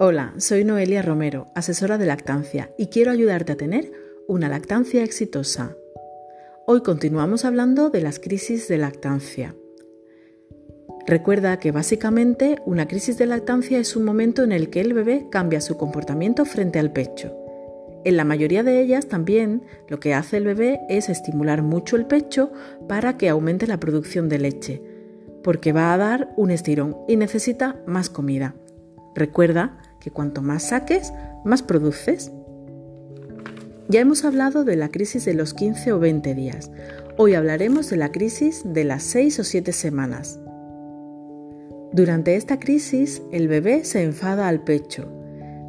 Hola, soy Noelia Romero, asesora de lactancia, y quiero ayudarte a tener una lactancia exitosa. Hoy continuamos hablando de las crisis de lactancia. Recuerda que básicamente una crisis de lactancia es un momento en el que el bebé cambia su comportamiento frente al pecho. En la mayoría de ellas también lo que hace el bebé es estimular mucho el pecho para que aumente la producción de leche, porque va a dar un estirón y necesita más comida. Recuerda que cuanto más saques, más produces. Ya hemos hablado de la crisis de los 15 o 20 días. Hoy hablaremos de la crisis de las 6 o 7 semanas. Durante esta crisis, el bebé se enfada al pecho,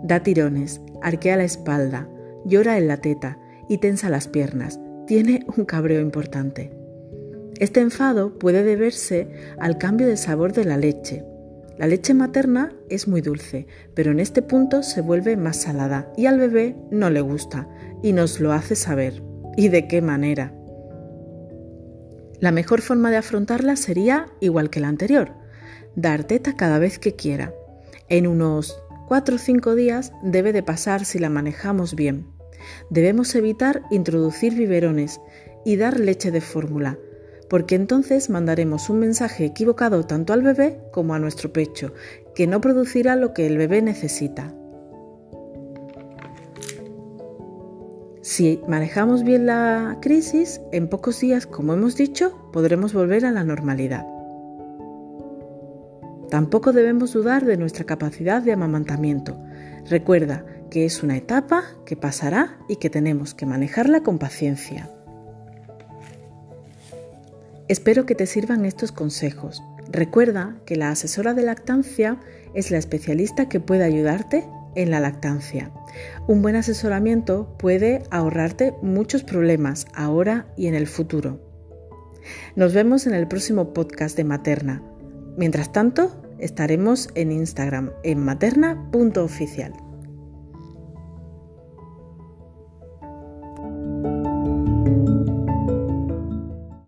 da tirones, arquea la espalda, llora en la teta y tensa las piernas. Tiene un cabreo importante. Este enfado puede deberse al cambio de sabor de la leche, la leche materna es muy dulce, pero en este punto se vuelve más salada y al bebé no le gusta y nos lo hace saber. ¿Y de qué manera? La mejor forma de afrontarla sería igual que la anterior, dar teta cada vez que quiera. En unos 4 o 5 días debe de pasar si la manejamos bien. Debemos evitar introducir biberones y dar leche de fórmula, porque entonces mandaremos un mensaje equivocado tanto al bebé como a nuestro pecho, que no producirá lo que el bebé necesita. Si manejamos bien la crisis, en pocos días, como hemos dicho, podremos volver a la normalidad. Tampoco debemos dudar de nuestra capacidad de amamantamiento. Recuerda que es una etapa que pasará y que tenemos que manejarla con paciencia. Espero que te sirvan estos consejos. Recuerda que la asesora de lactancia es la especialista que puede ayudarte en la lactancia. Un buen asesoramiento puede ahorrarte muchos problemas ahora y en el futuro. Nos vemos en el próximo podcast de Materna. Mientras tanto, estaremos en Instagram en materna.oficial.